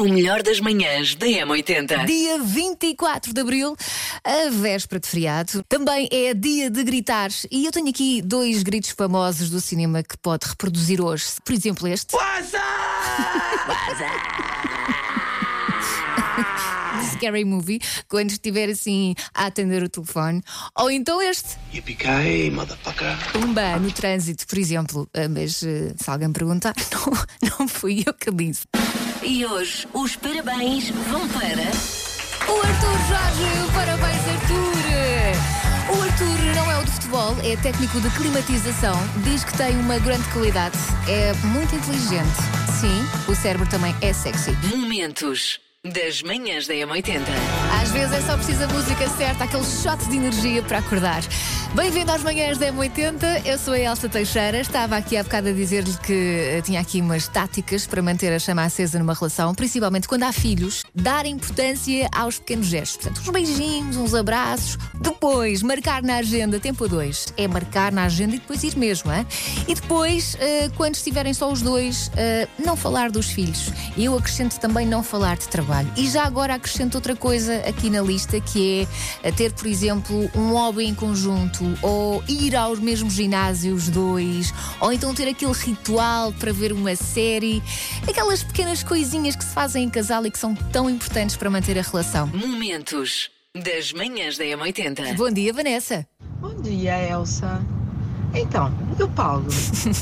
O melhor das manhãs da M80. Dia 24 de abril, a véspera de feriado. Também é dia de gritar. E eu tenho aqui dois gritos famosos do cinema que pode reproduzir hoje. Por exemplo, este. de Scary Movie, quando estiver assim a atender o telefone. Ou então este. Yippee-ki-yay, motherfucker. Pumba, no trânsito, por exemplo. Ah, Mas eh, se alguém perguntar, não, não fui eu que disse. E hoje os parabéns vão para. O Arthur Jorge, parabéns Arthur! O Arthur não é o de futebol, é técnico de climatização. Diz que tem uma grande qualidade, é muito inteligente. Sim, o cérebro também é sexy. Momentos das manhãs da M80. Às vezes é só preciso a música certa, aquele shot de energia para acordar. Bem-vindo às manhãs da M80, eu sou a Elsa Teixeira. Estava aqui há bocado a dizer-lhe que eh, tinha aqui umas táticas para manter a chama acesa numa relação, principalmente quando há filhos, dar importância aos pequenos gestos. Portanto, uns beijinhos, uns abraços. Depois, marcar na agenda, tempo a dois. É marcar na agenda e depois ir mesmo, hein? E depois, eh, quando estiverem só os dois, eh, não falar dos filhos. E eu acrescento também não falar de trabalho. E já agora acrescento outra coisa aqui na lista, que é ter, por exemplo, um hobby em conjunto, ou ir aos mesmos ginásios dois, ou então ter aquele ritual para ver uma série. Aquelas pequenas coisinhas que se fazem em casal e que são tão importantes para manter a relação. Momentos das manhãs da M80. Bom dia, Vanessa. Bom dia, Elsa. Então, e o Paulo?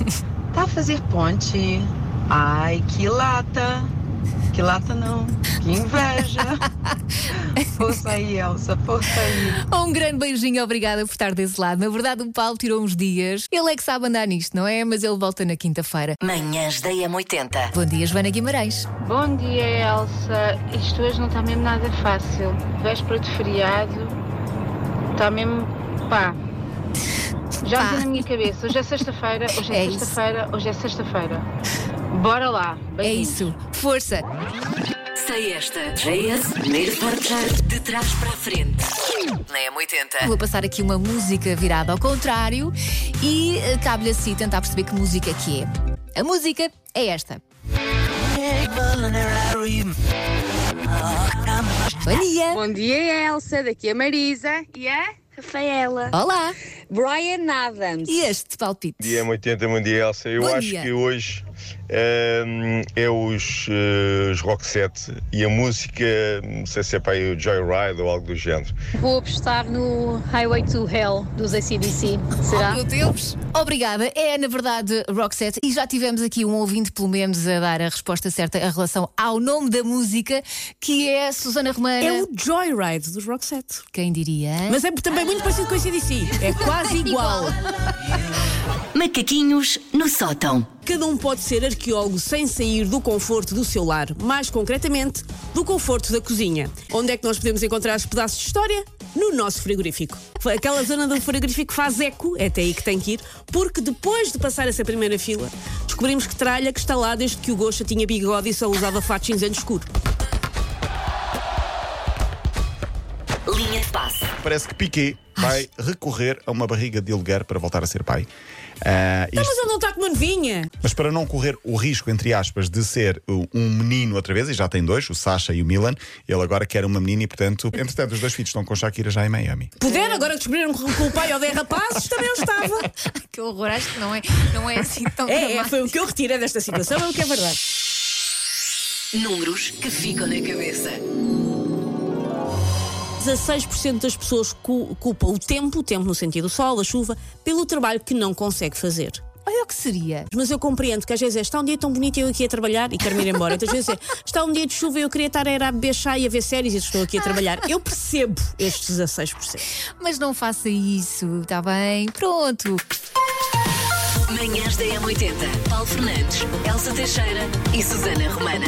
tá a fazer ponte? Ai, que lata! Que lata não, que inveja! Força aí, Elsa, força aí. Um grande beijinho, obrigada por estar desse lado. Na verdade, o Paulo tirou uns dias. Ele é que sabe andar nisto, não é? Mas ele volta na quinta-feira. Manhãs da M80. Bom dia, Joana Guimarães. Bom dia, Elsa. Isto hoje não está mesmo nada fácil. Véspera de feriado, está mesmo pá. Já meti na minha cabeça. Hoje é sexta-feira, hoje é, É sexta-feira, hoje é sexta-feira. Bora lá. É isso. Força. Sei esta. JS, primeiro portar de trás para a frente. Na M80. Vou passar aqui uma música virada ao contrário e eh, cabe-lhe assim tentar perceber que música que é. A música é esta. Bom dia. Bom dia, Elsa. Daqui a Marisa e a Rafaela. Olá. Brian Adams. E este palpite? Dia 80, bom dia Elsa. Eu Bom acho dia. que hoje é os, eh, os Rock Set e a música, não sei se é para aí o Joyride ou algo do género. Vou apostar no Highway to Hell dos ACDC. Será? Oh, meu Deus! Obrigada. É, na verdade, Roxette. E já tivemos aqui um ouvinte, pelo menos, a dar a resposta certa em relação ao nome da música, que é Susana Romana. É o Joyride dos Roxette. Quem diria? Mas é também muito parecido com esse DC. É quase igual. Macaquinhos no sótão. Cada um pode ser arqueólogo sem sair do conforto do seu lar. Mais concretamente, do conforto da cozinha. Onde é que nós podemos encontrar os pedaços de história? No nosso frigorífico. Aquela zona do frigorífico faz eco, é até aí que tem que ir, porque depois de passar essa primeira fila, descobrimos que tralha que está lá desde que o Gosha tinha bigode e só usava fato cinzento escuro. Parece que Piquet vai recorrer a uma barriga de aluguer para voltar a ser pai. Ah, isto- Mas ele não está com uma novinha. mas para não correr o risco, entre aspas, de ser uh, um menino outra vez, e já tem dois, o Sasha e o Milan, ele agora quer uma menina e, portanto, entretanto, os dois filhos estão com Shakira já em Miami. Puder, agora descobriram que o pai odeia rapazes, também eu estava. Que horror, acho que não é, não é assim tão É, é, foi o que eu retirei desta situação, é o que é verdade. Números que ficam na cabeça. 16% das pessoas cu- culpam o tempo, o tempo no sentido do sol, a chuva, pelo trabalho que não consegue fazer. Olha o que seria. Mas eu compreendo que às vezes é, está um dia tão bonito e eu aqui a trabalhar e quero-me ir embora. Outras vezes é, está um dia de chuva e eu queria estar era a beber chá e a ver séries e estou aqui a trabalhar. Eu percebo estes 16%. Mas não faça isso, está bem? Pronto. Manhãs da M80. Paulo Fernandes, Elsa Teixeira e Susana Romana.